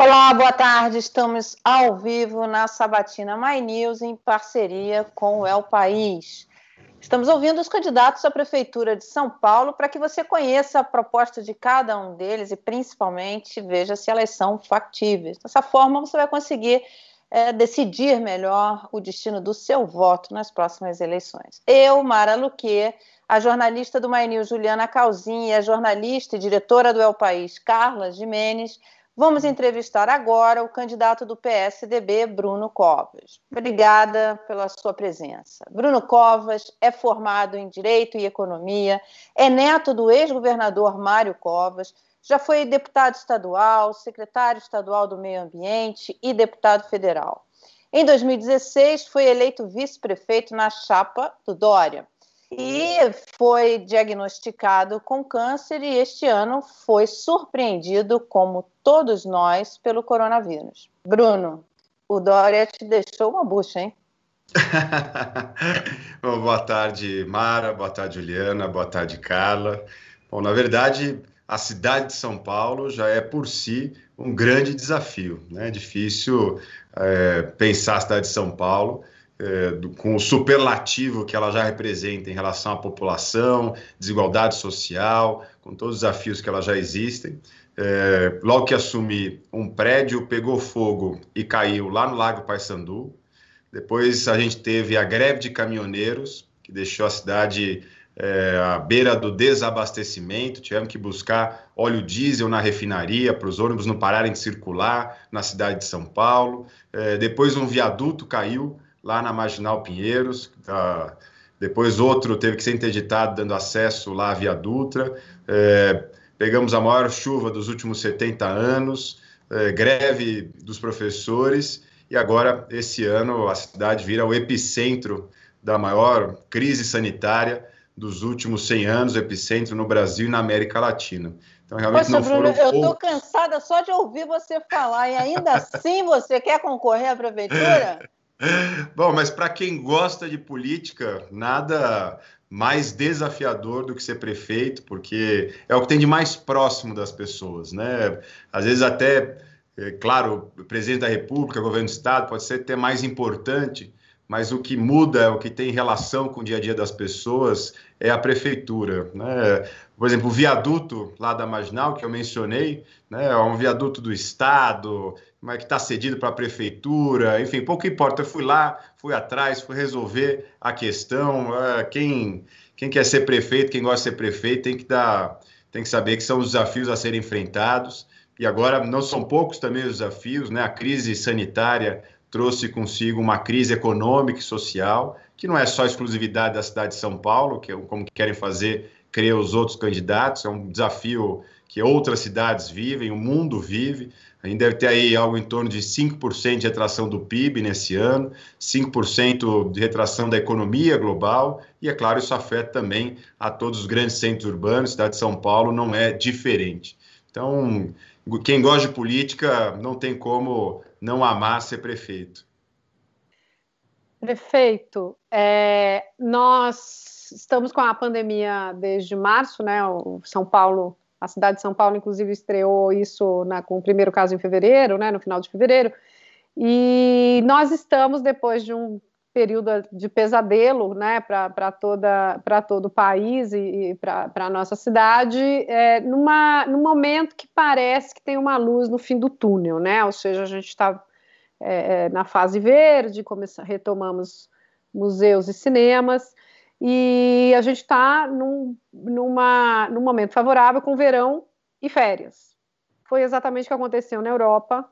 Olá, boa tarde. Estamos ao vivo na Sabatina My News em parceria com o El País. Estamos ouvindo os candidatos à Prefeitura de São Paulo para que você conheça a proposta de cada um deles e, principalmente, veja se elas são factíveis. Dessa forma, você vai conseguir é, decidir melhor o destino do seu voto nas próximas eleições. Eu, Mara Luque, a jornalista do My News, Juliana Calzin, e a jornalista e diretora do El País, Carla Jimenez, Vamos entrevistar agora o candidato do PSDB, Bruno Covas. Obrigada pela sua presença. Bruno Covas é formado em Direito e Economia, é neto do ex-governador Mário Covas, já foi deputado estadual, secretário estadual do Meio Ambiente e deputado federal. Em 2016, foi eleito vice-prefeito na chapa do Dória e foi diagnosticado com câncer e este ano foi surpreendido, como todos nós, pelo coronavírus. Bruno, o Dória te deixou uma bucha, hein? Bom, boa tarde, Mara, boa tarde, Juliana, boa tarde, Carla. Bom, na verdade, a cidade de São Paulo já é por si um grande desafio, né? É difícil é, pensar a cidade de São Paulo é, do, com o superlativo que ela já representa em relação à população, desigualdade social, com todos os desafios que ela já existem. É, logo que assumi, um prédio pegou fogo e caiu lá no Lago Paissandu. Depois a gente teve a greve de caminhoneiros, que deixou a cidade é, à beira do desabastecimento. Tivemos que buscar óleo diesel na refinaria para os ônibus não pararem de circular na cidade de São Paulo. É, depois um viaduto caiu lá na Marginal Pinheiros. Tá? Depois outro teve que ser interditado, dando acesso lá via Dutra. É, pegamos a maior chuva dos últimos 70 anos, é, greve dos professores, e agora, esse ano, a cidade vira o epicentro da maior crise sanitária dos últimos 100 anos, epicentro no Brasil e na América Latina. Então, realmente Poxa, não Bruno, foram eu estou cansada só de ouvir você falar, e ainda assim você quer concorrer à prefeitura? Bom, mas para quem gosta de política, nada mais desafiador do que ser prefeito, porque é o que tem de mais próximo das pessoas, né? Às vezes até, é, claro, presidente da República, governo do estado, pode ser até mais importante, mas o que muda, o que tem relação com o dia a dia das pessoas é a prefeitura. Né? Por exemplo, o viaduto lá da Marginal, que eu mencionei, né, é um viaduto do Estado, mas que está cedido para a prefeitura, enfim, pouco importa. Eu fui lá, fui atrás, fui resolver a questão. É, quem, quem quer ser prefeito, quem gosta de ser prefeito, tem que, dar, tem que saber que são os desafios a serem enfrentados. E agora não são poucos também os desafios, né? A crise sanitária trouxe consigo uma crise econômica e social, que não é só exclusividade da cidade de São Paulo, que é como querem fazer, creio, os outros candidatos, é um desafio que outras cidades vivem, o mundo vive. A gente deve ter aí algo em torno de 5% de retração do PIB nesse ano, 5% de retração da economia global, e é claro, isso afeta também a todos os grandes centros urbanos, a cidade de São Paulo não é diferente. Então, quem gosta de política não tem como não amar ser prefeito. Prefeito, é, nós estamos com a pandemia desde março, né? O São Paulo, a cidade de São Paulo, inclusive, estreou isso na, com o primeiro caso em fevereiro, né? No final de fevereiro. E nós estamos, depois de um período de pesadelo né, para todo o país e, e para a nossa cidade, é, numa, num momento que parece que tem uma luz no fim do túnel, né? Ou seja, a gente está é, é, na fase verde, começa, retomamos museus e cinemas, e a gente está num, numa, num momento favorável com verão e férias. Foi exatamente o que aconteceu na Europa,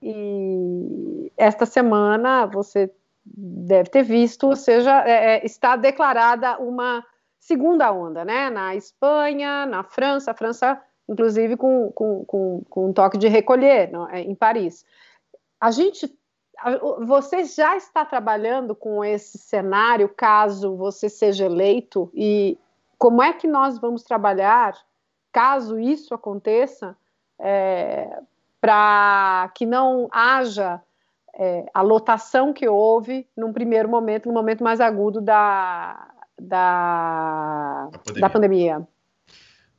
e esta semana você deve ter visto, ou seja, é, é, está declarada uma segunda onda, né? Na Espanha, na França, a França, inclusive, com, com, com, com um toque de recolher é, em Paris. A gente. Você já está trabalhando com esse cenário caso você seja eleito e como é que nós vamos trabalhar caso isso aconteça é, para que não haja é, a lotação que houve num primeiro momento, no momento mais agudo da, da, da pandemia. Da pandemia.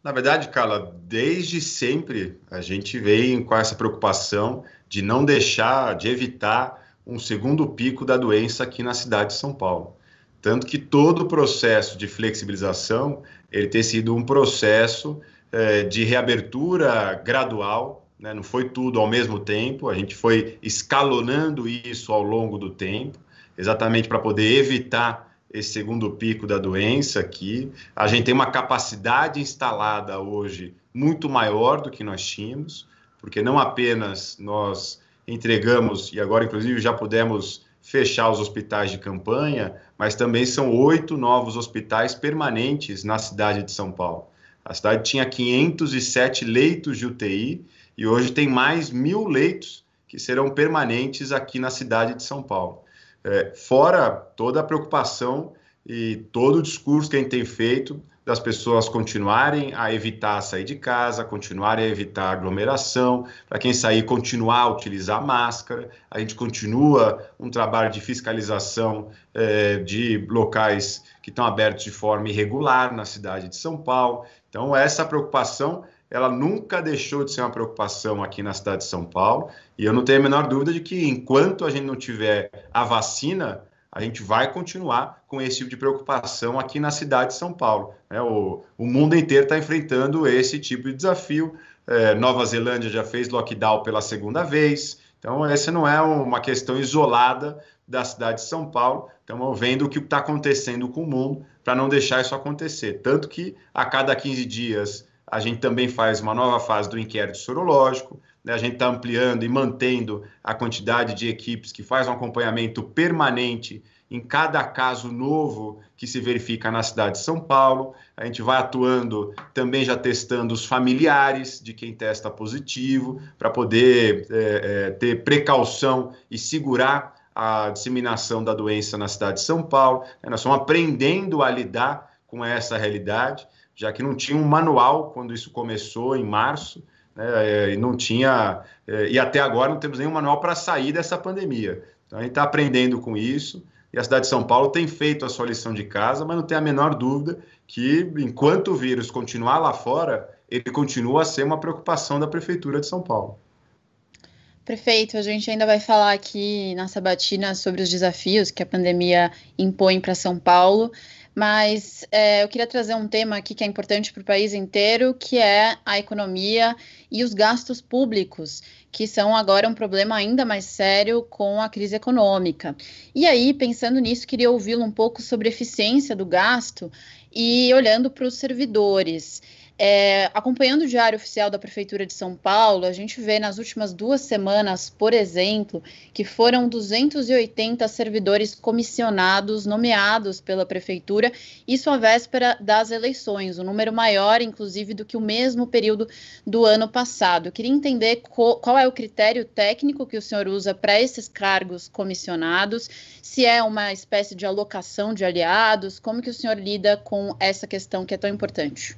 Na verdade, Carla, desde sempre a gente vem com essa preocupação de não deixar, de evitar um segundo pico da doença aqui na cidade de São Paulo. Tanto que todo o processo de flexibilização ele tem sido um processo eh, de reabertura gradual, né? não foi tudo ao mesmo tempo, a gente foi escalonando isso ao longo do tempo, exatamente para poder evitar esse segundo pico da doença aqui. A gente tem uma capacidade instalada hoje muito maior do que nós tínhamos, porque não apenas nós entregamos, e agora inclusive já pudemos fechar os hospitais de campanha, mas também são oito novos hospitais permanentes na cidade de São Paulo. A cidade tinha 507 leitos de UTI e hoje tem mais mil leitos que serão permanentes aqui na cidade de São Paulo. É, fora toda a preocupação e todo o discurso que a gente tem feito das pessoas continuarem a evitar sair de casa, continuarem a evitar aglomeração, para quem sair continuar a utilizar máscara. A gente continua um trabalho de fiscalização é, de locais que estão abertos de forma irregular na cidade de São Paulo. Então, essa preocupação ela nunca deixou de ser uma preocupação aqui na cidade de São Paulo, e eu não tenho a menor dúvida de que enquanto a gente não tiver a vacina, a gente vai continuar com esse tipo de preocupação aqui na cidade de São Paulo. Né? O, o mundo inteiro está enfrentando esse tipo de desafio. É, Nova Zelândia já fez lockdown pela segunda vez, então essa não é uma questão isolada da cidade de São Paulo. Estamos vendo o que está acontecendo com o mundo para não deixar isso acontecer. Tanto que a cada 15 dias a gente também faz uma nova fase do inquérito sorológico? A gente está ampliando e mantendo a quantidade de equipes que faz um acompanhamento permanente em cada caso novo que se verifica na cidade de São Paulo. A gente vai atuando, também já testando os familiares de quem testa positivo, para poder é, é, ter precaução e segurar a disseminação da doença na cidade de São Paulo. Nós estamos aprendendo a lidar com essa realidade já que não tinha um manual quando isso começou em março, né, é, e não tinha, é, e até agora não temos nenhum manual para sair dessa pandemia. Então a gente está aprendendo com isso, e a cidade de São Paulo tem feito a sua lição de casa, mas não tem a menor dúvida que enquanto o vírus continuar lá fora, ele continua a ser uma preocupação da Prefeitura de São Paulo. Prefeito, a gente ainda vai falar aqui na Sabatina sobre os desafios que a pandemia impõe para São Paulo. Mas é, eu queria trazer um tema aqui que é importante para o país inteiro, que é a economia e os gastos públicos, que são agora um problema ainda mais sério com a crise econômica. E aí, pensando nisso, queria ouvi-lo um pouco sobre eficiência do gasto e olhando para os servidores. É, acompanhando o Diário Oficial da Prefeitura de São Paulo, a gente vê nas últimas duas semanas, por exemplo, que foram 280 servidores comissionados nomeados pela Prefeitura, isso à véspera das eleições, um número maior, inclusive, do que o mesmo período do ano passado. Eu queria entender qual, qual é o critério técnico que o senhor usa para esses cargos comissionados, se é uma espécie de alocação de aliados, como que o senhor lida com essa questão que é tão importante?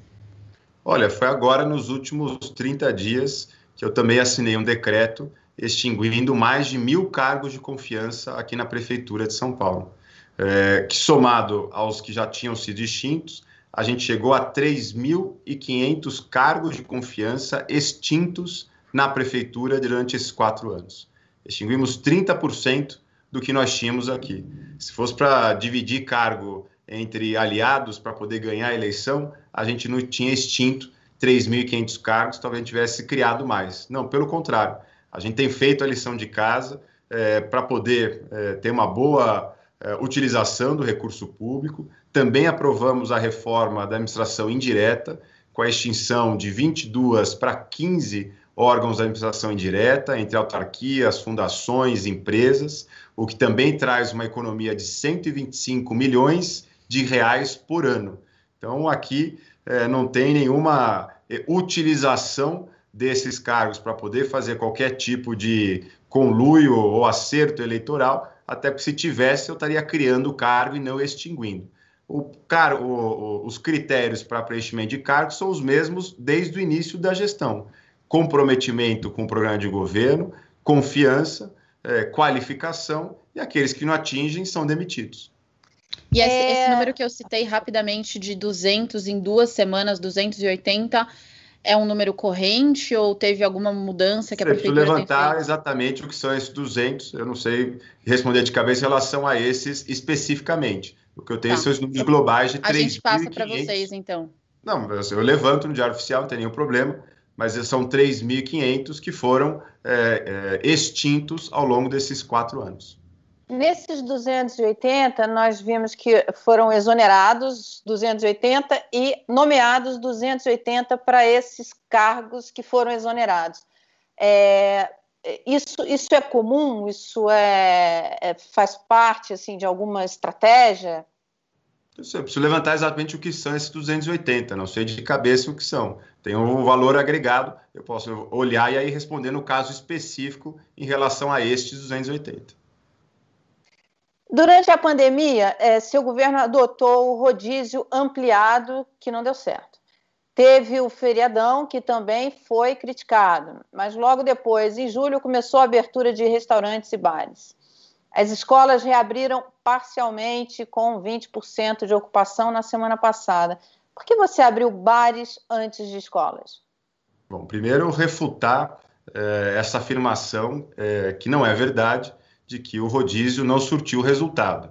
Olha, foi agora nos últimos 30 dias que eu também assinei um decreto extinguindo mais de mil cargos de confiança aqui na Prefeitura de São Paulo. É, que somado aos que já tinham sido extintos, a gente chegou a 3.500 cargos de confiança extintos na Prefeitura durante esses quatro anos. Extinguimos 30% do que nós tínhamos aqui. Se fosse para dividir cargo entre aliados para poder ganhar a eleição, a gente não tinha extinto 3.500 cargos, talvez tivesse criado mais. Não, pelo contrário, a gente tem feito a lição de casa é, para poder é, ter uma boa é, utilização do recurso público. Também aprovamos a reforma da administração indireta, com a extinção de 22 para 15 órgãos da administração indireta, entre autarquias, fundações, empresas, o que também traz uma economia de 125 milhões de reais por ano. Então, aqui é, não tem nenhuma é, utilização desses cargos para poder fazer qualquer tipo de conluio ou acerto eleitoral, até porque se tivesse, eu estaria criando o cargo e não extinguindo. O, car o, o, os critérios para preenchimento de cargos são os mesmos desde o início da gestão: comprometimento com o programa de governo, confiança, é, qualificação, e aqueles que não atingem são demitidos. E esse, é... esse, número que eu citei rapidamente de 200 em duas semanas, 280, é um número corrente ou teve alguma mudança que a prefeitura tem levantar exatamente o que são esses 200, eu não sei responder de cabeça em relação a esses especificamente. O que eu tenho tá. são os números globais de 3.500. A gente passa para vocês, então. Não, eu levanto no Diário Oficial, não tem nenhum problema, mas são 3.500 que foram é, é, extintos ao longo desses quatro anos. Nesses 280, nós vimos que foram exonerados 280 e nomeados 280 para esses cargos que foram exonerados. É, isso, isso é comum? Isso é, é, faz parte assim de alguma estratégia? Eu preciso levantar exatamente o que são esses 280, não sei de cabeça o que são. Tem um valor agregado, eu posso olhar e aí responder no caso específico em relação a estes 280. Durante a pandemia, é, seu governo adotou o rodízio ampliado, que não deu certo. Teve o feriadão, que também foi criticado, mas logo depois, em julho, começou a abertura de restaurantes e bares. As escolas reabriram parcialmente, com 20% de ocupação na semana passada. Por que você abriu bares antes de escolas? Bom, primeiro, refutar é, essa afirmação, é, que não é verdade, de que o rodízio não surtiu resultado.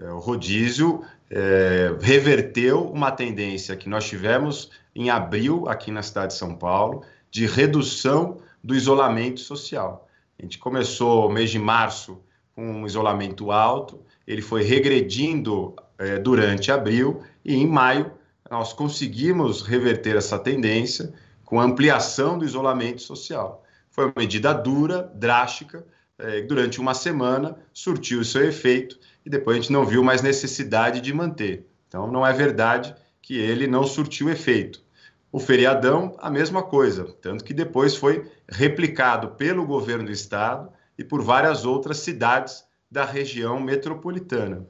É, o rodízio é, reverteu uma tendência que nós tivemos em abril aqui na cidade de São Paulo de redução do isolamento social. A gente começou o mês de março com um isolamento alto, ele foi regredindo é, durante abril e em maio nós conseguimos reverter essa tendência com ampliação do isolamento social. Foi uma medida dura, drástica, é, durante uma semana, surtiu o seu efeito e depois a gente não viu mais necessidade de manter. Então, não é verdade que ele não surtiu efeito. O feriadão, a mesma coisa, tanto que depois foi replicado pelo governo do estado e por várias outras cidades da região metropolitana.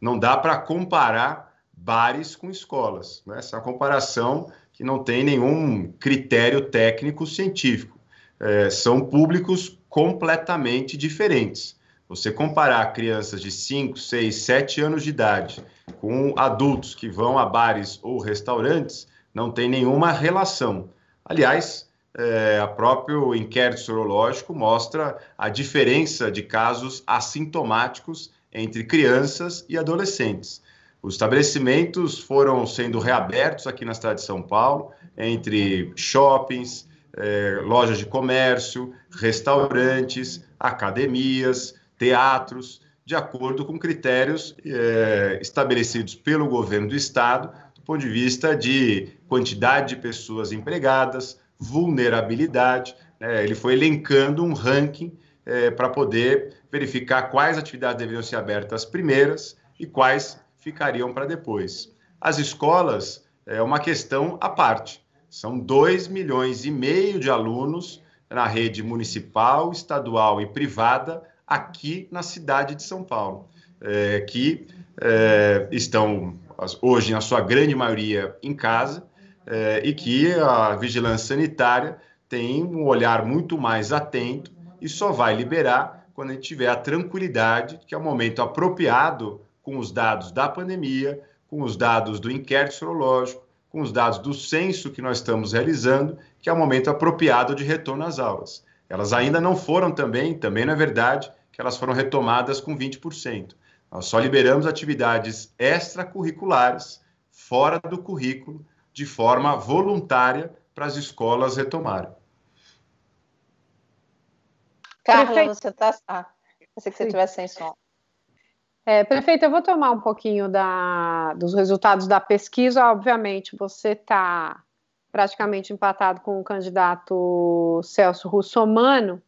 Não dá para comparar bares com escolas. Né? Essa é uma comparação que não tem nenhum critério técnico científico. É, são públicos completamente diferentes. Você comparar crianças de 5, 6, 7 anos de idade com adultos que vão a bares ou restaurantes, não tem nenhuma relação. Aliás, é, a próprio inquérito sorológico mostra a diferença de casos assintomáticos entre crianças e adolescentes. Os estabelecimentos foram sendo reabertos aqui na cidade de São Paulo, entre shoppings, é, lojas de comércio, restaurantes, academias, teatros, de acordo com critérios é, estabelecidos pelo governo do estado, do ponto de vista de quantidade de pessoas empregadas, vulnerabilidade. Né? Ele foi elencando um ranking é, para poder verificar quais atividades deveriam ser abertas primeiras e quais ficariam para depois. As escolas é uma questão à parte. São 2 milhões e meio de alunos na rede municipal, estadual e privada aqui na cidade de São Paulo, é, que é, estão hoje, na sua grande maioria, em casa é, e que a vigilância sanitária tem um olhar muito mais atento e só vai liberar quando a gente tiver a tranquilidade que é o momento apropriado com os dados da pandemia, com os dados do inquérito sorológico, com os dados do censo que nós estamos realizando, que é o momento apropriado de retorno às aulas. Elas ainda não foram também, também não é verdade, que elas foram retomadas com 20%. Nós só liberamos atividades extracurriculares, fora do currículo, de forma voluntária para as escolas retomarem. Carla, você está. Ah, pensei que você estivesse sem som. É, prefeito, eu vou tomar um pouquinho da, dos resultados da pesquisa. Obviamente, você está praticamente empatado com o candidato Celso Russomano.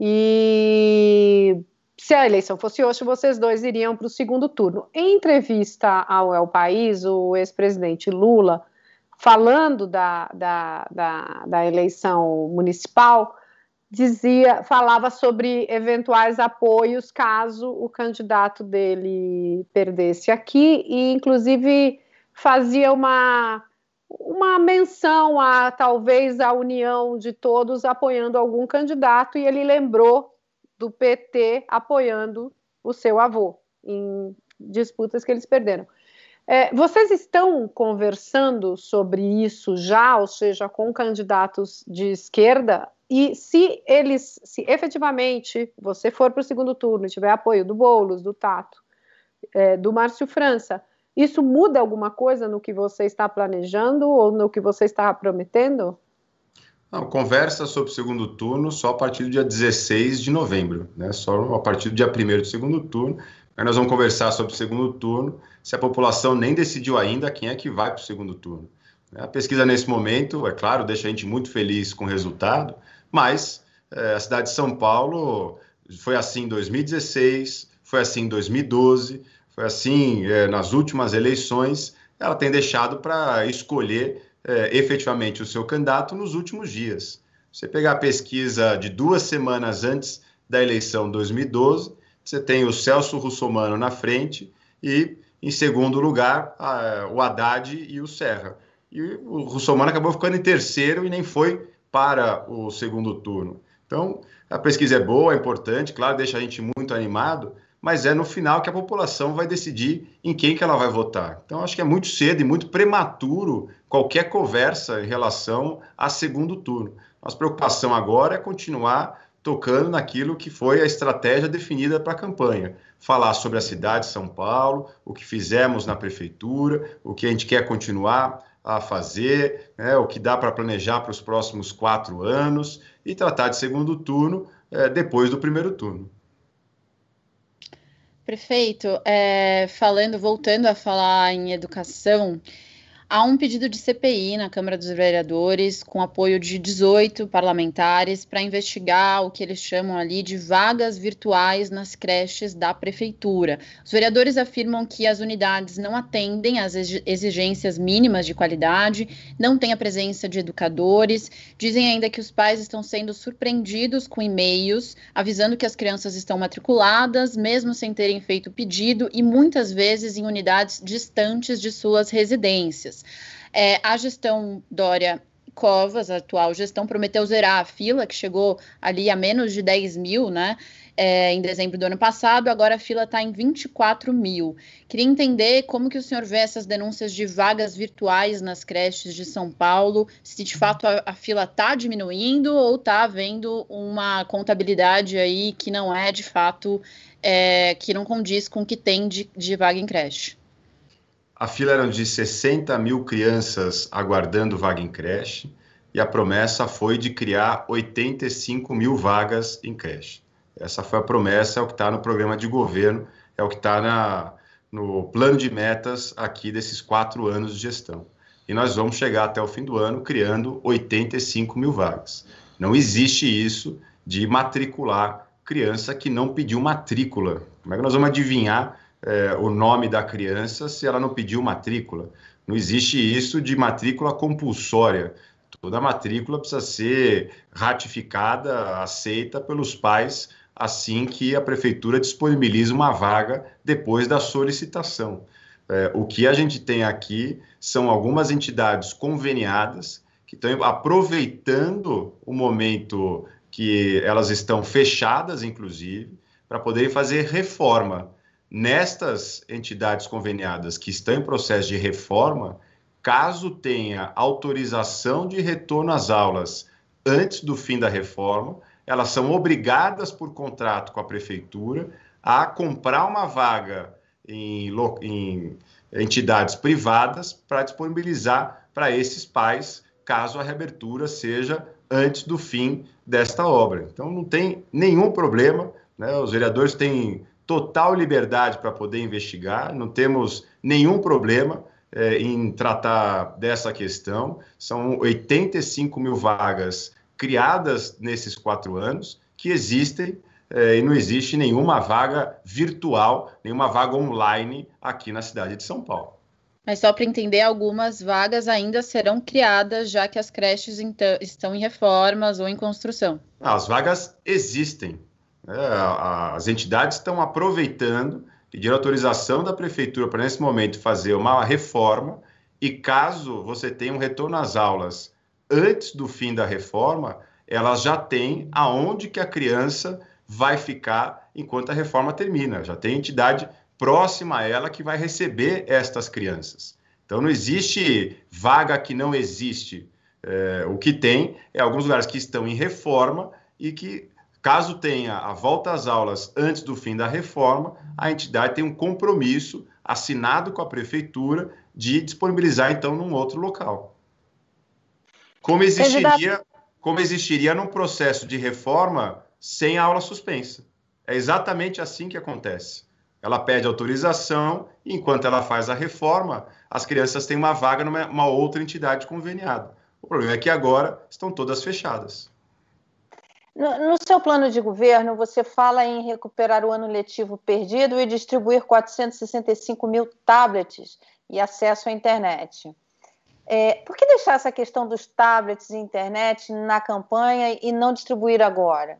E se a eleição fosse hoje, vocês dois iriam para o segundo turno. Em entrevista ao El País, o ex-presidente Lula, falando da, da, da, da eleição municipal, dizia, falava sobre eventuais apoios caso o candidato dele perdesse aqui e inclusive fazia uma uma menção a talvez a união de todos apoiando algum candidato e ele lembrou do PT apoiando o seu avô em disputas que eles perderam. É, vocês estão conversando sobre isso já, ou seja, com candidatos de esquerda? E se eles, se efetivamente você for para o segundo turno e tiver apoio do Boulos, do Tato, é, do Márcio França, isso muda alguma coisa no que você está planejando ou no que você está prometendo? Não, conversa sobre o segundo turno só a partir do dia 16 de novembro, né? Só a partir do dia 1 do segundo turno. Aí nós vamos conversar sobre o segundo turno, se a população nem decidiu ainda quem é que vai para o segundo turno. A pesquisa nesse momento, é claro, deixa a gente muito feliz com o resultado, mas é, a cidade de São Paulo foi assim em 2016, foi assim em 2012, foi assim é, nas últimas eleições. Ela tem deixado para escolher é, efetivamente o seu candidato nos últimos dias. Você pegar a pesquisa de duas semanas antes da eleição 2012, você tem o Celso Russomano na frente e, em segundo lugar, a, o Haddad e o Serra. E o Russomano acabou ficando em terceiro e nem foi para o segundo turno. Então, a pesquisa é boa, é importante, claro, deixa a gente muito animado, mas é no final que a população vai decidir em quem que ela vai votar. Então, acho que é muito cedo e muito prematuro qualquer conversa em relação a segundo turno. Nossa preocupação agora é continuar tocando naquilo que foi a estratégia definida para a campanha. Falar sobre a cidade de São Paulo, o que fizemos na prefeitura, o que a gente quer continuar a fazer, né, o que dá para planejar para os próximos quatro anos e tratar de segundo turno é, depois do primeiro turno. Prefeito, é, falando, voltando a falar em educação, Há um pedido de CPI na Câmara dos Vereadores, com apoio de 18 parlamentares, para investigar o que eles chamam ali de vagas virtuais nas creches da Prefeitura. Os vereadores afirmam que as unidades não atendem às exigências mínimas de qualidade, não tem a presença de educadores, dizem ainda que os pais estão sendo surpreendidos com e-mails avisando que as crianças estão matriculadas, mesmo sem terem feito pedido, e muitas vezes em unidades distantes de suas residências. É, a gestão Dória Covas, a atual gestão, prometeu zerar a fila, que chegou ali a menos de 10 mil, né? É, em dezembro do ano passado, agora a fila está em 24 mil. Queria entender como que o senhor vê essas denúncias de vagas virtuais nas creches de São Paulo, se de fato a, a fila está diminuindo ou está havendo uma contabilidade aí que não é de fato, é, que não condiz com o que tem de, de vaga em creche. A fila era de 60 mil crianças aguardando vaga em creche e a promessa foi de criar 85 mil vagas em creche. Essa foi a promessa, é o que está no programa de governo, é o que está no plano de metas aqui desses quatro anos de gestão. E nós vamos chegar até o fim do ano criando 85 mil vagas. Não existe isso de matricular criança que não pediu matrícula. Como é que nós vamos adivinhar é, o nome da criança se ela não pediu matrícula. Não existe isso de matrícula compulsória. Toda matrícula precisa ser ratificada, aceita pelos pais assim que a prefeitura disponibiliza uma vaga depois da solicitação. É, o que a gente tem aqui são algumas entidades conveniadas que estão aproveitando o momento que elas estão fechadas, inclusive, para poderem fazer reforma nestas entidades conveniadas que estão em processo de reforma, caso tenha autorização de retorno às aulas antes do fim da reforma, elas são obrigadas por contrato com a prefeitura a comprar uma vaga em, em entidades privadas para disponibilizar para esses pais, caso a reabertura seja antes do fim desta obra. Então não tem nenhum problema, né? os vereadores têm total liberdade para poder investigar, não temos nenhum problema é, em tratar dessa questão. São 85 mil vagas criadas nesses quatro anos que existem é, e não existe nenhuma vaga virtual, nenhuma vaga online aqui na cidade de São Paulo. Mas só para entender, algumas vagas ainda serão criadas, já que as creches então, estão em reformas ou em construção. As vagas existem, as entidades estão aproveitando, pedindo autorização da prefeitura para, nesse momento, fazer uma reforma. E caso você tenha um retorno às aulas antes do fim da reforma, elas já têm aonde que a criança vai ficar enquanto a reforma termina. Já tem entidade próxima a ela que vai receber estas crianças. Então, não existe vaga que não existe. É, o que tem é alguns lugares que estão em reforma e que, caso tenha a volta às aulas antes do fim da reforma, a entidade tem um compromisso assinado com a prefeitura de disponibilizar, então, num outro local. Como existiria, como existiria num processo de reforma sem aula suspensa. É exatamente assim que acontece. Ela pede autorização, e enquanto ela faz a reforma, as crianças têm uma vaga numa outra entidade conveniada. O problema é que agora estão todas fechadas. No, seu plano de governo, você fala em recuperar o ano letivo perdido e distribuir 465 mil tablets e acesso à internet. É, por que deixar essa questão dos tablets e internet na campanha e não distribuir agora?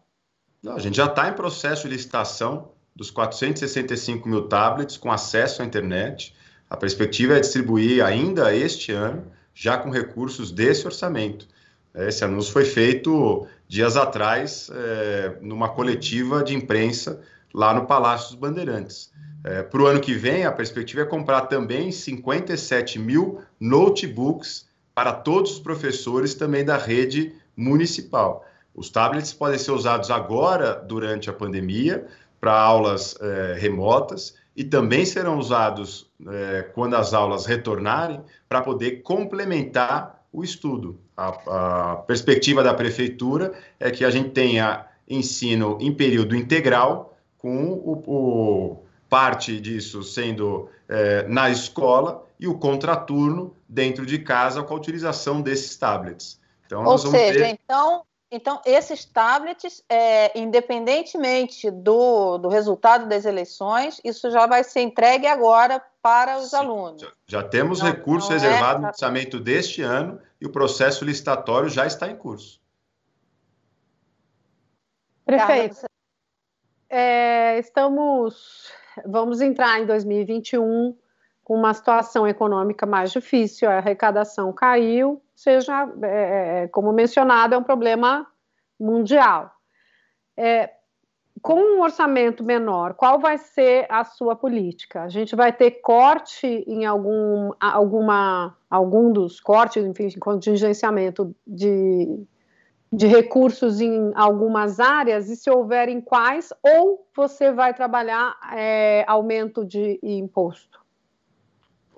Não, a gente já está em processo de licitação dos 465 mil tablets com acesso à internet. A perspectiva é distribuir ainda este ano, já com recursos desse orçamento. Esse anúncio foi feito dias atrás, é, numa coletiva de imprensa lá no Palácio dos Bandeirantes. É, Para o ano que vem, a perspectiva é comprar também 57 mil notebooks para todos os professores também da rede municipal. Os tablets podem ser usados agora, durante a pandemia, para aulas é, remotas e também serão usados é, quando as aulas retornarem para poder complementar o estudo. A, a, perspectiva da prefeitura é que a gente tenha ensino em período integral, com o, o parte disso sendo é, na escola e o contraturno dentro de casa com a utilização desses tablets. Então, Ou seja, ter... então então, esses tablets, é, independentemente do, do resultado das eleições, isso já vai ser entregue agora para os Sim, alunos. Já, já temos não, recurso não é reservado é... no orçamento deste ano e o processo licitatório já está em curso. Prefeito, é, estamos, vamos entrar em 2021 com uma situação econômica mais difícil, a arrecadação caiu, seja, é, é, como mencionado, é um problema mundial. É, com um orçamento menor, qual vai ser a sua política? A gente vai ter corte em algum, alguma, algum dos cortes, enfim, contingenciamento de, de recursos em algumas áreas, e se houver em quais, ou você vai trabalhar é, aumento de imposto?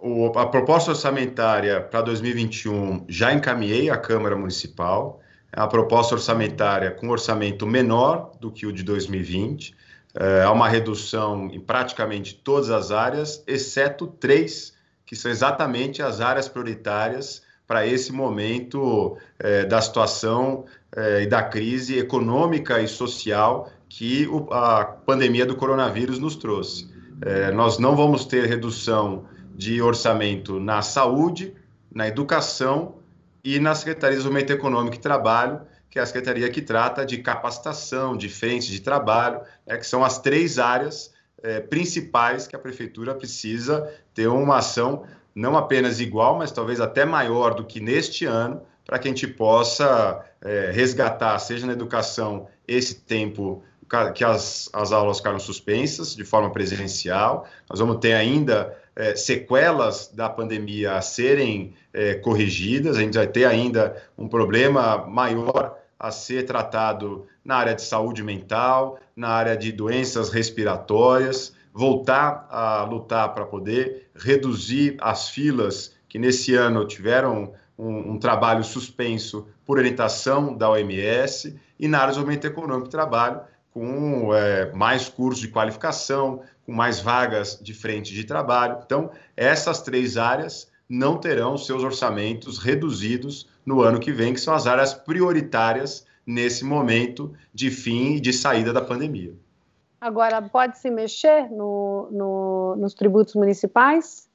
O, a proposta orçamentária para 2021 já encaminhei à Câmara Municipal. É a proposta orçamentária com orçamento menor do que o de 2020. É, há uma redução em praticamente todas as áreas, exceto três, que são exatamente as áreas prioritárias para esse momento é, da situação é, e da crise econômica e social que o, a pandemia do coronavírus nos trouxe. É, nós não vamos ter redução de orçamento na saúde, na educação e na Secretaria de Desenvolvimento Econômico e Trabalho, que é a secretaria que trata de capacitação, de frente de trabalho, é, que são as três áreas é, principais que a prefeitura precisa ter uma ação não apenas igual, mas talvez até maior do que neste ano, para que a gente possa é, resgatar, seja na educação, esse tempo que as, as aulas ficaram suspensas de forma presencial. Nós vamos ter ainda é, sequelas da pandemia a serem é, corrigidas, a gente vai ter ainda um problema maior a ser tratado na área de saúde mental, na área de doenças respiratórias, voltar a lutar para poder reduzir as filas que nesse ano tiveram um, um, trabalho suspenso por orientação da OMS e na área de desenvolvimento econômico e trabalho, com é, mais cursos de qualificação, com mais vagas de frente de trabalho. Então, essas três áreas não terão seus orçamentos reduzidos no ano que vem, que são as áreas prioritárias nesse momento de fim e de saída da pandemia. Agora, pode se mexer no, no, nos tributos municipais?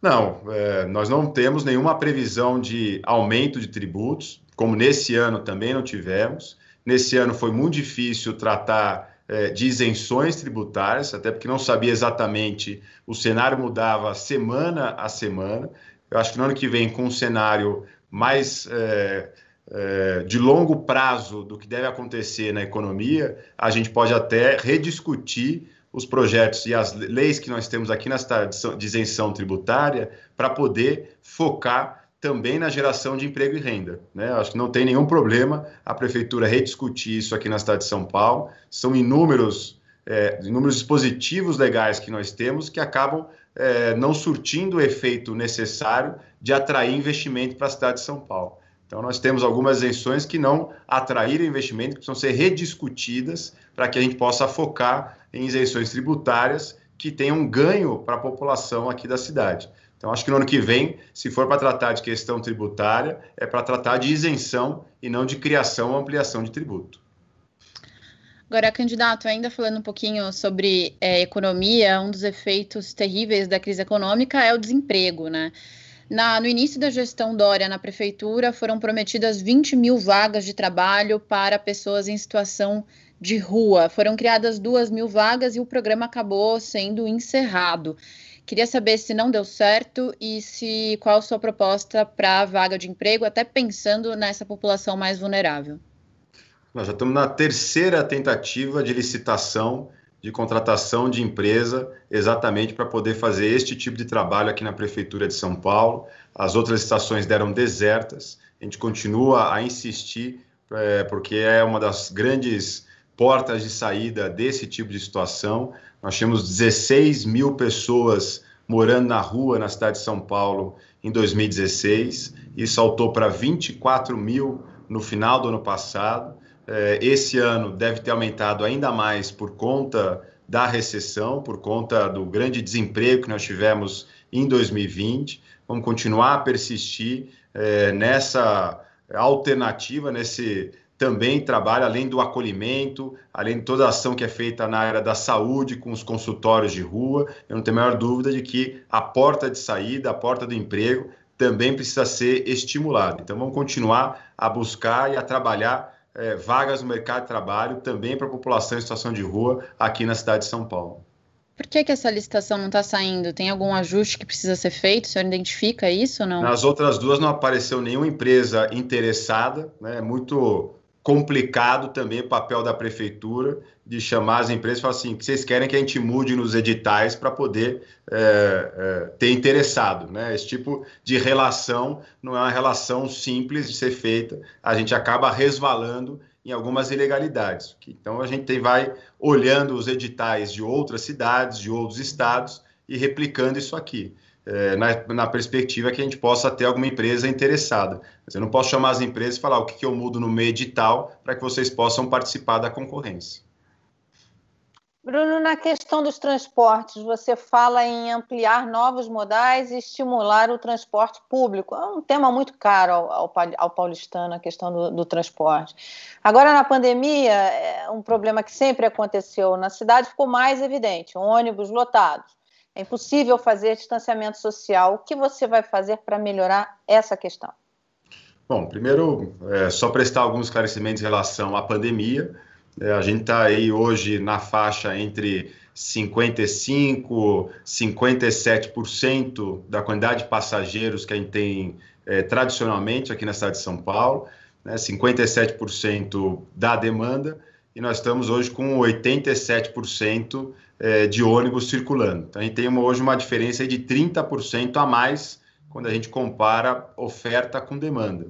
Não, é, nós não temos nenhuma previsão de aumento de tributos, como nesse ano também não tivemos. Nesse ano foi muito difícil tratar é, de isenções tributárias, até porque não sabia exatamente, o cenário mudava semana a semana. Eu acho que no ano que vem, com um cenário mais é, é, de longo prazo do que deve acontecer na economia, a gente pode até rediscutir os projetos e as leis que nós temos aqui na cidade de isenção tributária para poder focar também na geração de emprego e renda. Né? Acho que não tem nenhum problema a prefeitura rediscutir isso aqui na cidade de São Paulo. São inúmeros, é, inúmeros dispositivos legais que nós temos que acabam é, não surtindo o efeito necessário de atrair investimento para a cidade de São Paulo. Então, nós temos algumas isenções que não atraíram investimento, que precisam ser rediscutidas para que a gente possa focar em isenções tributárias que tenham ganho para a população aqui da cidade. Então, acho que no ano que vem, se for para tratar de questão tributária, é para tratar de isenção e não de criação ou ampliação de tributo. Agora, candidato, ainda falando um pouquinho sobre é, economia, um dos efeitos terríveis da crise econômica é o desemprego, né? Na, no início da gestão Dória na prefeitura, foram prometidas 20 mil vagas de trabalho para pessoas em situação de rua. Foram criadas duas mil vagas e o programa acabou sendo encerrado. Queria saber se não deu certo e se qual a sua proposta para a vaga de emprego, até pensando nessa população mais vulnerável. Nós já estamos na terceira tentativa de licitação de contratação de empresa, exatamente para poder fazer este tipo de trabalho aqui na Prefeitura de São Paulo. As outras estações deram desertas, a gente continua a insistir, é, porque é uma das grandes portas de saída desse tipo de situação. Nós tínhamos 16 mil pessoas morando na rua na cidade de São Paulo em 2016 e saltou para 24 mil no final do ano passado. É, esse ano deve ter aumentado ainda mais por conta da recessão, por conta do grande desemprego que nós tivemos em 2020. Vamos continuar a persistir é, nessa alternativa, nesse também trabalha, além do acolhimento, além de toda a ação que é feita na área da saúde, com os consultórios de rua, eu não tenho a menor dúvida de que a porta de saída, a porta do emprego, também precisa ser estimulada. Então, vamos continuar a buscar e a trabalhar é, vagas no mercado de trabalho também para a população em situação de rua aqui na cidade de São Paulo. Por que, que essa licitação não está saindo? Tem algum ajuste que precisa ser feito? O senhor identifica isso ou não? Nas outras duas não apareceu nenhuma empresa interessada, né? É muito complicado também o papel da prefeitura de chamar as empresas e falar assim, que vocês querem que a gente mude nos editais para poder é, é, ter interessado, né? Esse tipo de relação não é uma relação simples de ser feita, a gente acaba resvalando em algumas ilegalidades. Então a gente vai olhando os editais de outras cidades, de outros estados e replicando isso aqui é, na, na, perspectiva que a gente possa ter alguma empresa interessada. Mas eu não posso chamar as empresas e falar o que, que eu mudo no meio edital para que vocês possam participar da concorrência. Bruno, na questão dos transportes, você fala em ampliar novos modais e estimular o transporte público. É um tema muito caro ao, ao, ao paulistano, a questão do, do, transporte. Agora, na pandemia, é um problema que sempre aconteceu na cidade ficou mais evidente: ônibus lotados. É impossível fazer distanciamento social. O que você vai fazer para melhorar essa questão? Bom, primeiro, é, só prestar alguns esclarecimentos em relação à pandemia. É, a gente está aí hoje na faixa entre 55%, 57% da quantidade de passageiros que a gente tem é, tradicionalmente aqui na cidade de São Paulo, né, 57% da demanda, e nós estamos hoje com 87% é, de ônibus circulando. Então, a gente tem uma, hoje uma diferença de 30% a mais quando a gente compara oferta com demanda.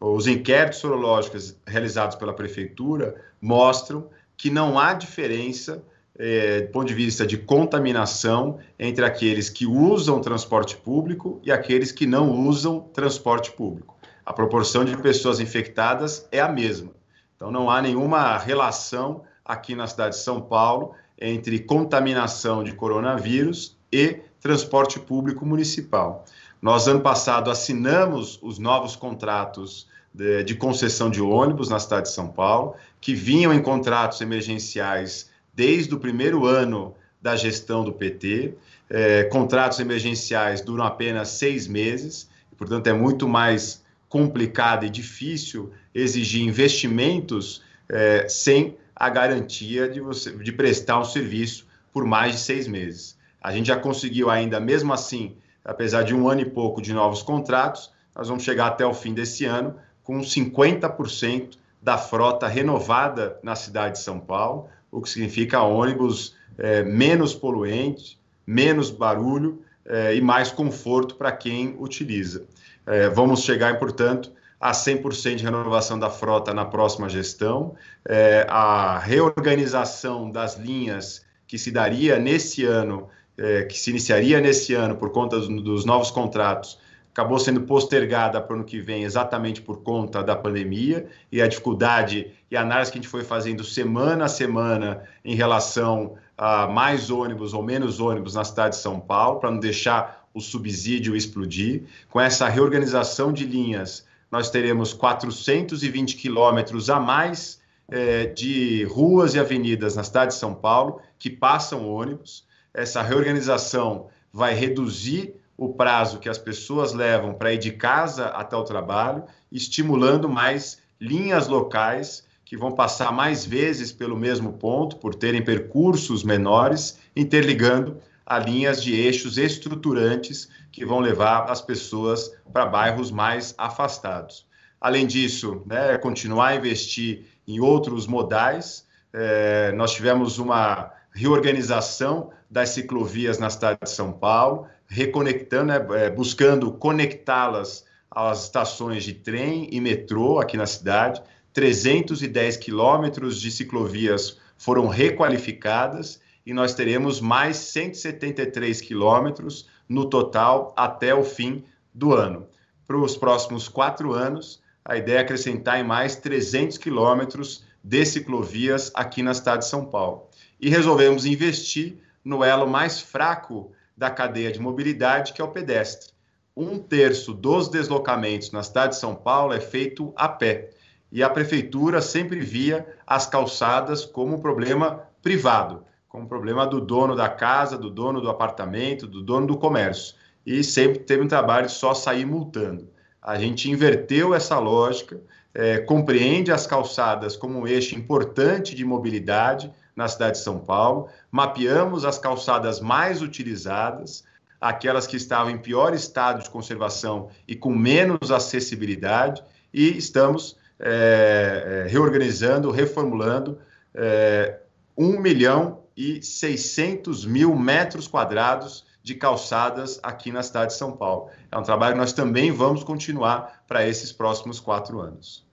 Os inquéritos sorológicos realizados pela prefeitura mostram que não há diferença é, do ponto de vista de contaminação entre aqueles que usam transporte público e aqueles que não usam transporte público. A proporção de pessoas infectadas é a mesma. Então, não há nenhuma relação aqui na cidade de São Paulo entre contaminação de coronavírus e transporte público municipal. Nós, ano passado, assinamos os novos contratos de, de, concessão de ônibus na cidade de São Paulo, que vinham em contratos emergenciais desde o primeiro ano da gestão do PT. É, contratos emergenciais duram apenas seis meses, portanto, é muito mais complicado e difícil exigir investimentos é, sem a garantia de, você, de prestar um serviço por mais de seis meses. A gente já conseguiu ainda, mesmo assim, apesar de um ano e pouco de novos contratos, nós vamos chegar até o fim desse ano com 50% da frota renovada na cidade de São Paulo, o que significa ônibus é, menos poluente, menos barulho é, e mais conforto para quem utiliza. É, vamos chegar, portanto, a 100% de renovação da frota na próxima gestão, é, a reorganização das linhas que se daria nesse ano, é, que se iniciaria nesse ano por conta dos, dos novos contratos, acabou sendo postergada para o ano que vem exatamente por conta da pandemia e a dificuldade e a análise que a gente foi fazendo semana a semana em relação a mais ônibus ou menos ônibus na cidade de São Paulo, para não deixar o subsídio explodir. Com essa reorganização de linhas, nós teremos 420 quilômetros a mais é, de ruas e avenidas na cidade de São Paulo que passam ônibus. Essa reorganização vai reduzir o prazo que as pessoas levam para ir de casa até o trabalho, estimulando mais linhas locais que vão passar mais vezes pelo mesmo ponto, por terem percursos menores, interligando a linhas de eixos estruturantes que vão levar as pessoas para bairros mais afastados. Além disso, né, continuar a investir em outros modais. É, nós tivemos uma reorganização das ciclovias na cidade de São Paulo, reconectando, né, é, buscando conectá-las às estações de trem e metrô aqui na cidade. 310 quilômetros de ciclovias foram requalificadas e nós teremos mais 173 quilômetros no total até o fim do ano. Para os próximos quatro anos, a ideia é acrescentar em mais 300 quilômetros de ciclovias aqui na cidade de São Paulo. E resolvemos investir no elo mais fraco da cadeia de mobilidade, que é o pedestre. Um terço dos deslocamentos na cidade de São Paulo é feito a pé. E a prefeitura sempre via as calçadas como um problema privado, como um problema do dono da casa, do dono do apartamento, do dono do comércio. E sempre teve um trabalho de só sair multando. A gente inverteu essa lógica, é, compreende as calçadas como um eixo importante de mobilidade, na cidade de São Paulo, mapeamos as calçadas mais utilizadas, aquelas que estavam em pior estado de conservação e com menos acessibilidade, e estamos é, reorganizando, reformulando é, 1 milhão e 600 mil metros quadrados de calçadas aqui na cidade de São Paulo. É um trabalho que nós também vamos continuar para esses próximos quatro anos.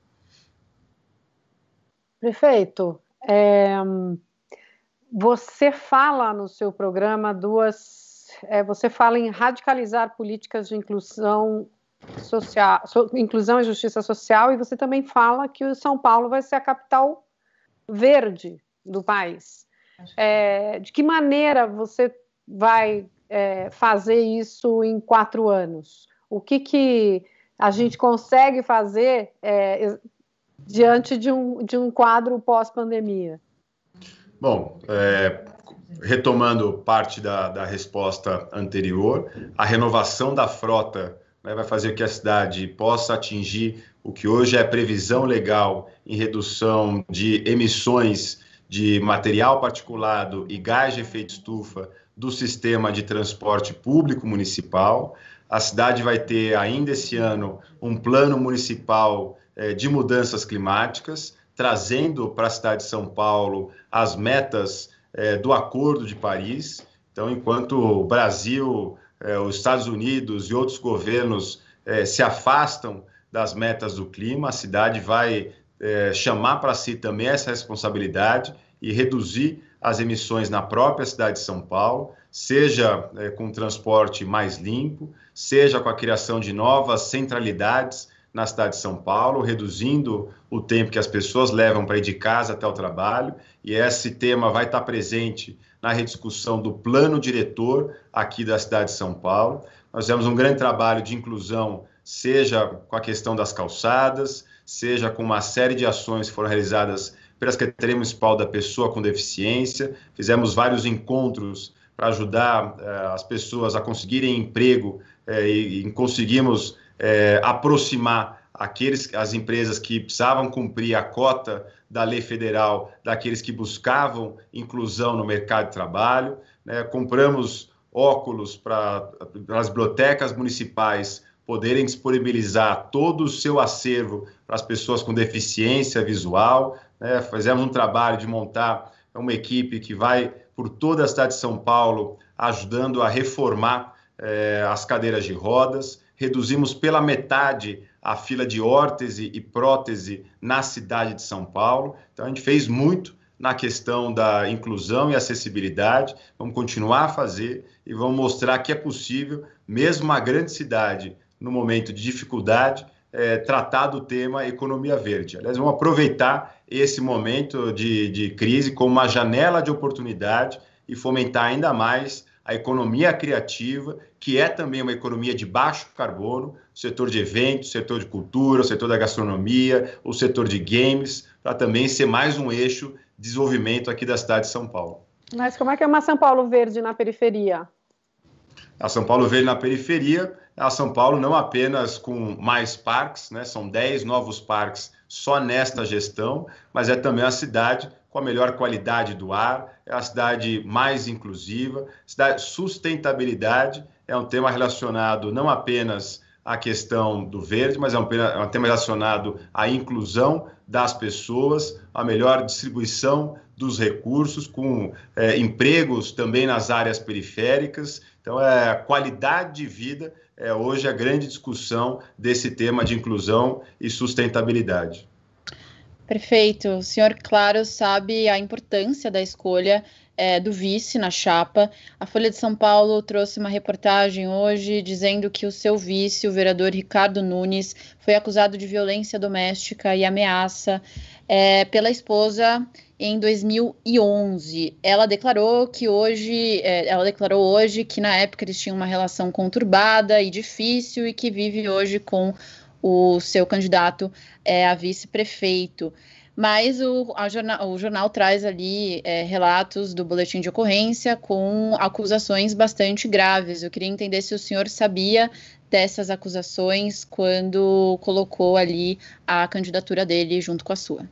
Prefeito, é, você fala no seu programa duas. É, você fala em radicalizar políticas de inclusão social, so, inclusão e justiça social, e você também fala que o São Paulo vai ser a capital verde do país. É, de que maneira você vai é, fazer isso em quatro anos? O que, que a gente consegue fazer é, diante de um, de um quadro pós-pandemia? Bom, é, retomando parte da, da resposta anterior, a renovação da frota né, vai fazer que a cidade possa atingir o que hoje é previsão legal em redução de emissões de material particulado e gás de efeito estufa do sistema de transporte público municipal. A cidade vai ter ainda esse ano um plano municipal eh, de mudanças climáticas trazendo para a cidade de São Paulo as metas é, do Acordo de Paris. Então, enquanto o Brasil, é, os Estados Unidos e outros governos se afastam das metas do clima, a cidade vai é, chamar para si também essa responsabilidade e reduzir as emissões na própria cidade de São Paulo, seja é, com transporte mais limpo, seja com a criação de novas centralidades na cidade de São Paulo, reduzindo o tempo que as pessoas levam para ir de casa até o trabalho, e esse tema vai estar presente na rediscussão do plano diretor aqui da cidade de São Paulo. Nós fizemos um grande trabalho de inclusão, seja com a questão das calçadas, seja com uma série de ações que foram realizadas pela Secretaria Municipal da Pessoa com Deficiência. Fizemos vários encontros para ajudar eh, as pessoas a conseguirem emprego eh, e, e conseguimos é, aproximar aqueles, as empresas que precisavam cumprir a cota da lei federal daqueles que buscavam inclusão no mercado de trabalho. Né? Compramos óculos para as bibliotecas municipais poderem disponibilizar todo o seu acervo para as pessoas com deficiência visual. Né? Fizemos um trabalho de montar uma equipe que vai por toda a cidade de São Paulo ajudando a reformar é, as cadeiras de rodas. Reduzimos pela metade a fila de órtese e prótese na cidade de São Paulo. Então, a gente fez muito na questão da inclusão e acessibilidade. Vamos continuar a fazer e vamos mostrar que é possível, mesmo uma grande cidade, no momento de dificuldade, é, tratar do tema economia verde. Aliás, vamos aproveitar esse momento de, de crise como uma janela de oportunidade e fomentar ainda mais a economia criativa, que é também uma economia de baixo carbono, setor de eventos, setor de cultura, setor da gastronomia, o setor de games, para também ser mais um eixo de desenvolvimento aqui da cidade de São Paulo. Mas como é que é uma São Paulo verde na periferia? A São Paulo verde na periferia a São Paulo não apenas com mais parques, né, são 10 novos parques só nesta gestão, mas é também a cidade com a melhor qualidade do ar, é a cidade mais inclusiva, cidade, sustentabilidade é um tema relacionado não apenas à questão do verde, mas é um, é um tema relacionado à inclusão das pessoas, a melhor distribuição dos recursos, com é, empregos também nas áreas periféricas. Então, é a qualidade de vida é hoje a grande discussão desse tema de inclusão e sustentabilidade. Perfeito. O senhor, claro, sabe a importância da escolha é, do vice na chapa. A Folha de São Paulo trouxe uma reportagem hoje dizendo que o seu vice, o vereador Ricardo Nunes, foi acusado de violência doméstica e ameaça é, pela esposa em 2011. Ela declarou que hoje, é, ela declarou hoje que na época eles tinham uma relação conturbada e difícil e que vive hoje com o seu candidato é, a vice-prefeito. Mas o, jornal, o, jornal, traz ali é, relatos do boletim de ocorrência com acusações bastante graves. Eu queria entender se o senhor sabia dessas acusações quando colocou ali a candidatura dele junto com a sua.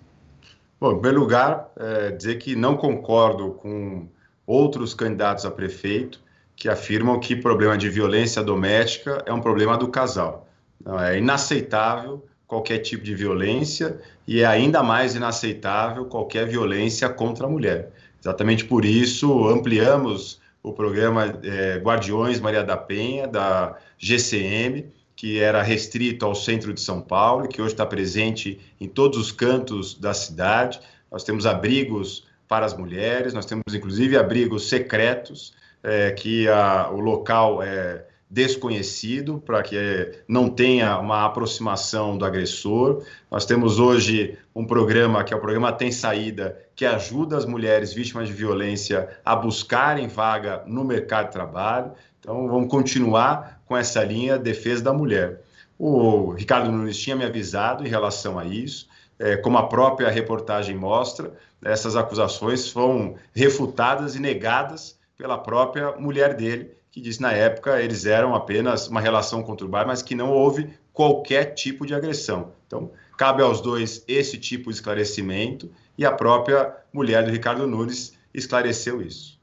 Bom, em primeiro lugar, é, dizer que não concordo com outros candidatos a prefeito que afirmam que problema de violência doméstica é um problema do casal. Não, é inaceitável qualquer tipo de violência e é ainda mais inaceitável qualquer violência contra a mulher. Exatamente por isso, ampliamos o programa é, Guardiões Maria da Penha, da GCM, que era restrito ao centro de São Paulo, que hoje está presente em todos os cantos da cidade. Nós temos abrigos para as mulheres, nós temos inclusive abrigos secretos, é, que a, o local é desconhecido, para que não tenha uma aproximação do agressor. Nós temos hoje um programa, que é o programa Tem Saída, que ajuda as mulheres vítimas de violência a buscarem vaga no mercado de trabalho. Então, vamos continuar com essa linha defesa da mulher. O Ricardo Nunes tinha me avisado em relação a isso, é, como a própria reportagem mostra, essas acusações foram refutadas e negadas pela própria mulher dele, que disse na época eles eram apenas uma relação conturbada, mas que não houve qualquer tipo de agressão. Então, cabe aos dois esse tipo de esclarecimento e a própria mulher do Ricardo Nunes esclareceu isso.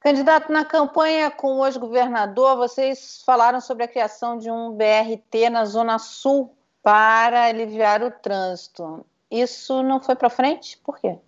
Candidato, na campanha com o ex-governador, vocês falaram sobre a criação de um BRT na Zona Sul para aliviar o trânsito. Isso não foi para frente? Por quê?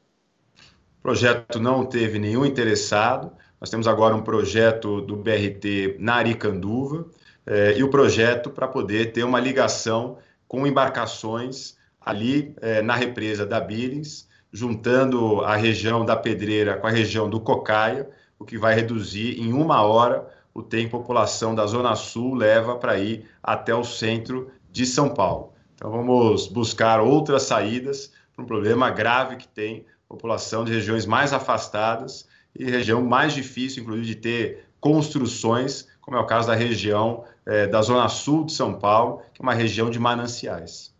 O projeto não teve nenhum interessado. Nós temos agora um projeto do BRT na Aricanduva eh, e o projeto para poder ter uma ligação com embarcações ali eh, na represa da Billings, juntando a região da Pedreira com a região do Cocaia, o que vai reduzir em uma hora o tempo a população da Zona Sul leva para ir até o centro de São Paulo. Então, vamos buscar outras saídas para um problema grave que tem população de regiões mais afastadas e região mais difícil, inclusive, de ter construções, como é o caso da região é, da Zona Sul de São Paulo, que é uma região de mananciais.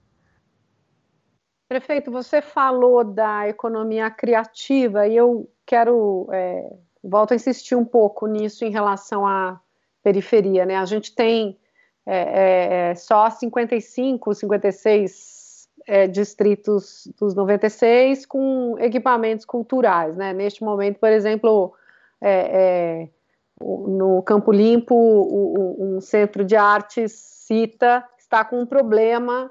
Prefeito, você falou da economia criativa e eu quero é volto a insistir um pouco nisso em relação à periferia, né? A gente tem é, é, é só 55, 56 é, distritos dos 96 com equipamentos culturais, né? Neste momento, por exemplo, é, é, no Campo Limpo, o, o, um centro de artes cita está com um problema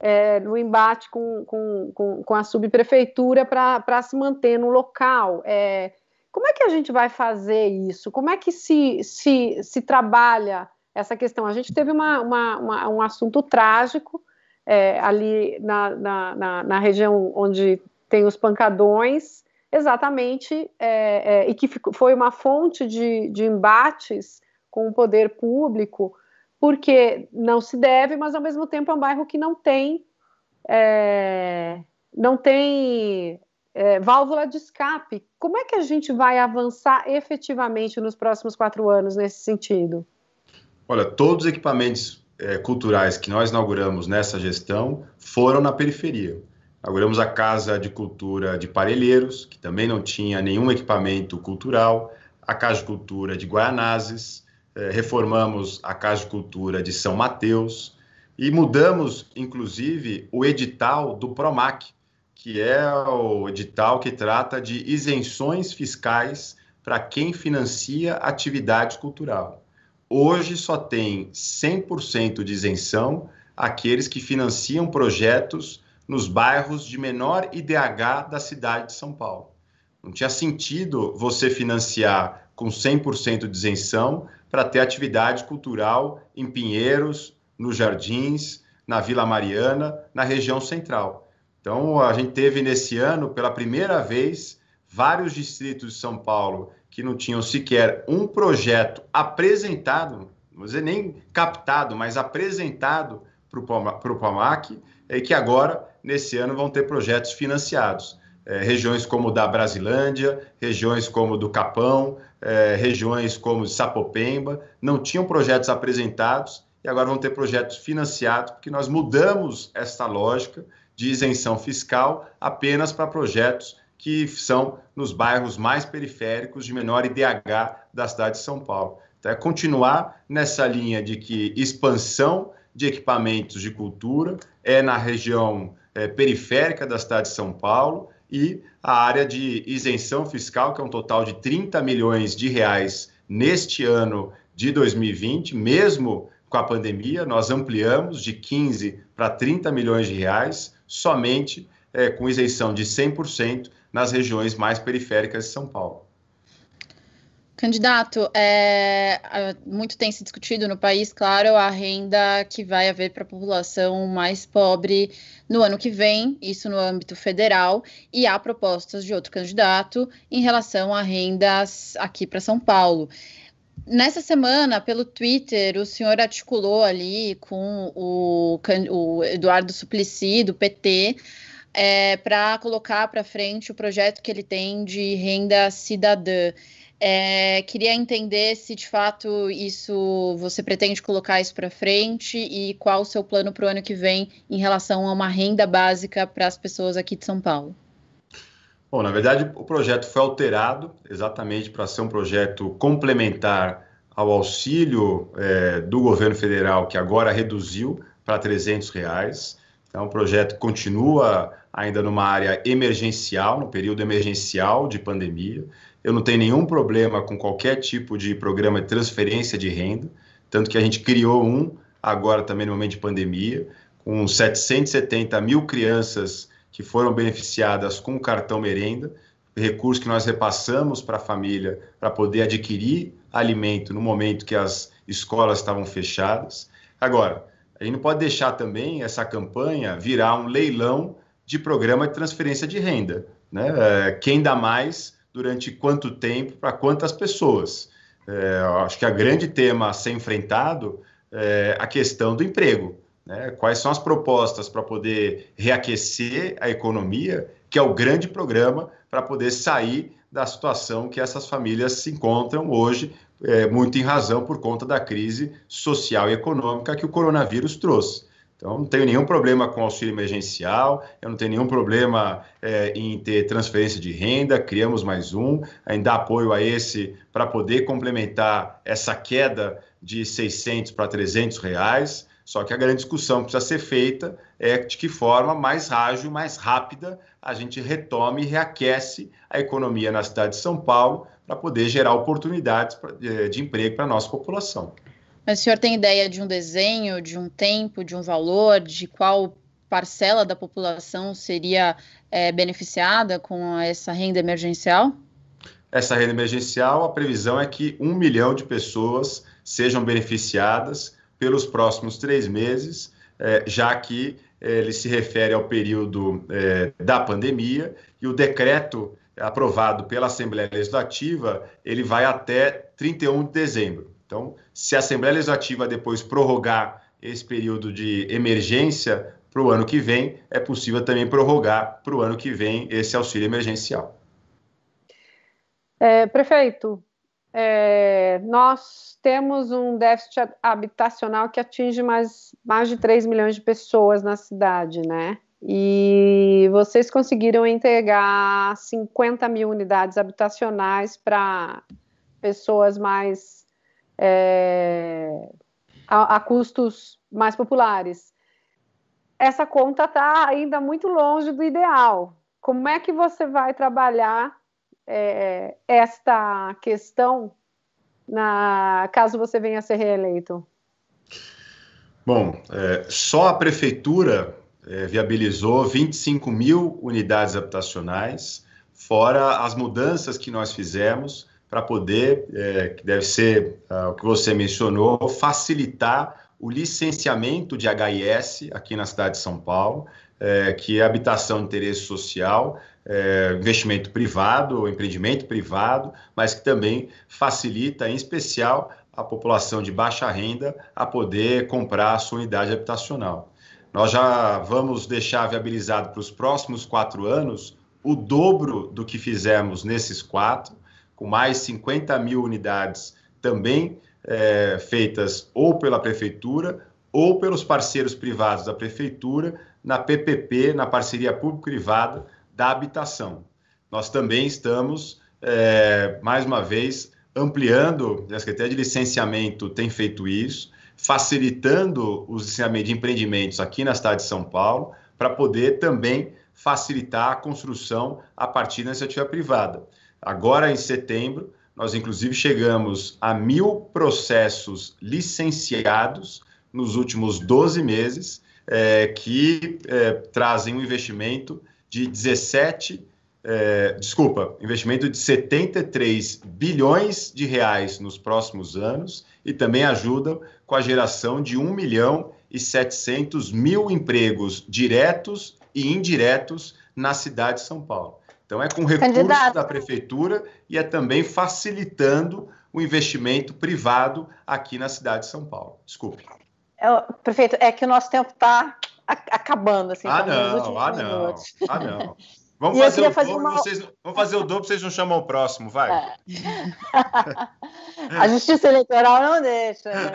é, no embate com, com, com, com a subprefeitura para se manter no local. É, como é que a gente vai fazer isso? Como é que se, se, se trabalha essa questão? A gente teve uma, uma, uma um assunto trágico é, ali na, na, na, na, região onde tem os pancadões, exatamente, é, é, e que foi uma fonte de, de embates com o poder público, porque não se deve, mas ao mesmo tempo é um bairro que não tem é, não tem é, válvula de escape. Como é que a gente vai avançar efetivamente nos próximos quatro anos nesse sentido? Olha, todos os equipamentos é, culturais que nós inauguramos nessa gestão foram na periferia. Inauguramos a Casa de Cultura de Parelheiros, que também não tinha nenhum equipamento cultural, a Casa de Cultura de Guaianazes, é, reformamos a Casa de Cultura de São Mateus e mudamos, inclusive, o edital do PROMAC, que é o edital que trata de isenções fiscais para quem financia atividade cultural. Hoje só tem 100% de isenção aqueles que financiam projetos nos bairros de menor IDH da cidade de São Paulo. Não tinha sentido você financiar com 100% de isenção para ter atividade cultural em Pinheiros, nos Jardins, na Vila Mariana, na região central. Então, a gente teve nesse ano, pela primeira vez, vários distritos de São Paulo que não tinham sequer um projeto apresentado, não dizer nem captado, mas apresentado para o PAMAC, e que agora, nesse ano, vão ter projetos financiados. É, regiões como da Brasilândia, regiões como do Capão, é, regiões como Sapopemba, não tinham projetos apresentados e agora vão ter projetos financiados, porque nós mudamos essa lógica de isenção fiscal apenas para projetos que são nos bairros mais periféricos de menor IDH da cidade de São Paulo. Então, é continuar nessa linha de que expansão de equipamentos de cultura é na região é, periférica da cidade de São Paulo e a área de isenção fiscal, que é um total de 30 milhões de reais neste ano de 2020, mesmo com a pandemia, nós ampliamos de 15 para 30 milhões de reais, somente é, com isenção de 100% nas regiões mais periféricas de São Paulo. Candidato, é, muito tem se discutido no país, claro, a renda que vai haver para a população mais pobre no ano que vem, isso no âmbito federal, e há propostas de outro candidato em relação a rendas aqui para São Paulo. Nessa semana, pelo Twitter, o senhor articulou ali com o, o Eduardo Suplicy, do PT, é, para colocar para frente o projeto que ele tem de renda cidadã. É, queria entender se de fato isso você pretende colocar isso para frente e qual o seu plano para o ano que vem em relação a uma renda básica para as pessoas aqui de São Paulo. Bom, na verdade, o projeto foi alterado exatamente para ser um projeto complementar ao auxílio é, do governo federal, que agora reduziu para 300 reais. Então, o projeto continua ainda numa área emergencial, no período emergencial de pandemia. Eu não tenho nenhum problema com qualquer tipo de programa de transferência de renda, tanto que a gente criou um agora também no momento de pandemia, com 770 mil crianças que foram beneficiadas com o cartão merenda, recurso que nós repassamos para a família para poder adquirir alimento no momento que as escolas estavam fechadas. Agora, a gente não pode deixar também essa campanha virar um leilão de programa de transferência de renda. Né? É, quem dá mais, durante quanto tempo, para quantas pessoas? É, acho que a grande tema a ser enfrentado é a questão do emprego. Né? Quais são as propostas para poder reaquecer a economia, que é o grande programa para poder sair da situação que essas famílias se encontram hoje, é, muito em razão por conta da crise social e econômica que o coronavírus trouxe. Então, não tenho nenhum problema com auxílio emergencial, eu não tenho nenhum problema é, em ter transferência de renda, criamos mais um, ainda apoio a esse para poder complementar essa queda de 600 para 300 reais. Só que a grande discussão que precisa ser feita é de que forma mais ágil, mais rápida a gente retome e reaquece a economia na cidade de São Paulo para poder gerar oportunidades é, de emprego para a nossa população. Mas o senhor tem ideia de um desenho, de um tempo, de um valor, de qual parcela da população seria é, beneficiada com essa renda emergencial? Essa renda emergencial, a previsão é que um milhão de pessoas sejam beneficiadas pelos próximos três meses, é, já que é, ele se refere ao período é, da pandemia e o decreto aprovado pela Assembleia Legislativa ele vai até 31 de dezembro. Então, se a Assembleia Legislativa depois prorrogar esse período de emergência para o ano que vem, é possível também prorrogar para o ano que vem esse auxílio emergencial. É, prefeito, é, nós temos um déficit habitacional que atinge mais, mais de 3 milhões de pessoas na cidade, né? E vocês conseguiram entregar 50 mil unidades habitacionais para pessoas mais é, a, a, custos mais populares. Essa conta está ainda muito longe do ideal. Como é que você vai trabalhar é, esta questão na caso você venha a ser reeleito? Bom, é, só a prefeitura é, viabilizou 25 mil unidades habitacionais, fora as mudanças que nós fizemos para poder, é, que deve ser uh, o que você mencionou, facilitar o licenciamento de HIS aqui na cidade de São Paulo, é, que é habitação de interesse social, é, investimento privado, empreendimento privado, mas que também facilita, em especial, a população de baixa renda a poder comprar a sua unidade habitacional. Nós já vamos deixar viabilizado para os próximos quatro anos o dobro do que fizemos nesses quatro, com mais 50 mil unidades também é, feitas ou pela prefeitura ou pelos parceiros privados da prefeitura na PPP, na parceria público-privada da habitação. Nós também estamos, é, mais uma vez, ampliando, a Secretaria de Licenciamento tem feito isso, facilitando o licenciamento de empreendimentos aqui na cidade de São Paulo, para poder também facilitar a construção a partir da iniciativa privada. Agora, em setembro, nós inclusive chegamos a mil processos licenciados nos últimos 12 meses, é, que é, trazem um investimento de 17, é, desculpa, investimento de 73 bilhões de reais nos próximos anos e também ajudam com a geração de 1 milhão e 700 mil empregos diretos e indiretos na cidade de São Paulo. Então, é com recursos Candidato. da prefeitura e é também facilitando o investimento privado aqui na cidade de São Paulo. Desculpe. É, prefeito, é que o nosso tempo está acabando. Assim, ah, não, ah, não, ah, não. Vamos fazer, o fazer dobro, uma... vocês, vamos fazer o dobro, vocês não chamam o próximo, vai. É. a justiça eleitoral não deixa. Né?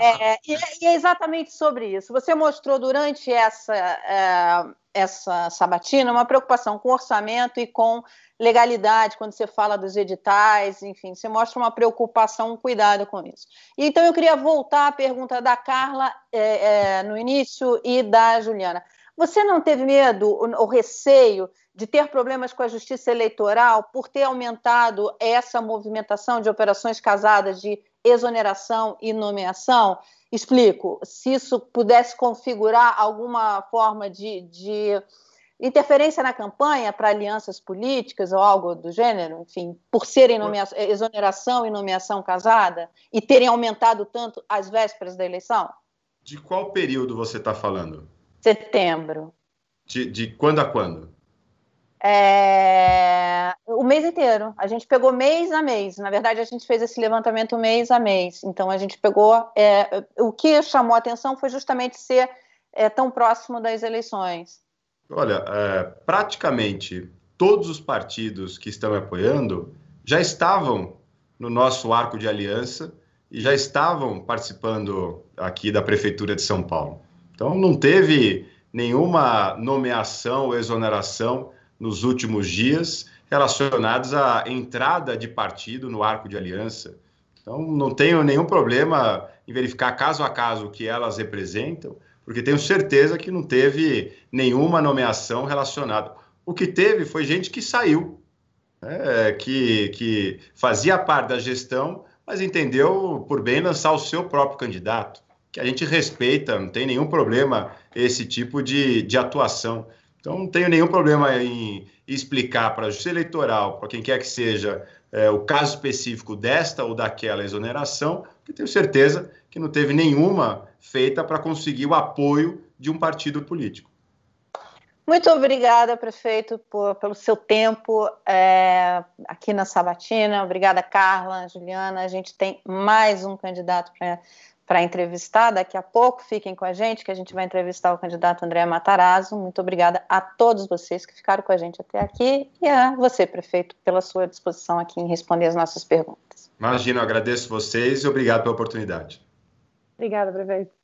É, e, e, é exatamente sobre isso. Você mostrou durante essa, é, essa sabatina uma preocupação com orçamento e com legalidade, quando você fala dos editais, enfim, você mostra uma preocupação, um cuidado com isso. Então, eu queria voltar à pergunta da Carla é, é, no início e da Juliana. Você não teve medo ou receio de ter problemas com a justiça eleitoral por ter aumentado essa movimentação de operações casadas de exoneração e nomeação? Explico. Se isso pudesse configurar alguma forma de, de interferência na campanha para alianças políticas ou algo do gênero, enfim, por serem nomeação, exoneração e nomeação casada e terem aumentado tanto às vésperas da eleição? De qual período você está falando? Setembro. De, de quando a quando? É... o mês inteiro. A gente pegou mês a mês. Na verdade, a gente fez esse levantamento mês a mês. Então, a gente pegou. É... o que chamou a atenção foi justamente ser é, tão próximo das eleições. Olha, é, praticamente todos os partidos que estão apoiando já estavam no nosso arco de aliança e já estavam participando aqui da Prefeitura de São Paulo. Então, não teve nenhuma nomeação ou exoneração nos últimos dias relacionados à entrada de partido no arco de aliança. Então, não tenho nenhum problema em verificar caso a caso o que elas representam porque tenho certeza que não teve nenhuma nomeação relacionada. O que teve foi gente que saiu, né, que, que fazia parte da gestão, mas entendeu por bem lançar o seu próprio candidato. Que a gente respeita, não tem nenhum problema esse tipo de, de atuação. Então, não tenho nenhum problema em explicar para a Justiça Eleitoral, para quem quer que seja, é, o caso específico desta ou daquela exoneração, que tenho certeza que não teve nenhuma feita para conseguir o apoio de um partido político. Muito obrigada, prefeito, por, pelo seu tempo é, aqui na Sabatina. Obrigada, Carla, Juliana. A gente tem mais um candidato para entrevistar daqui a pouco. Fiquem com a gente, que a gente vai entrevistar o candidato André Matarazzo. Muito obrigada a todos vocês que ficaram com a gente até aqui e a você, prefeito, pela sua disposição aqui em responder as nossas perguntas. Imagina, eu agradeço vocês e obrigado pela oportunidade. Obrigada, prefeito.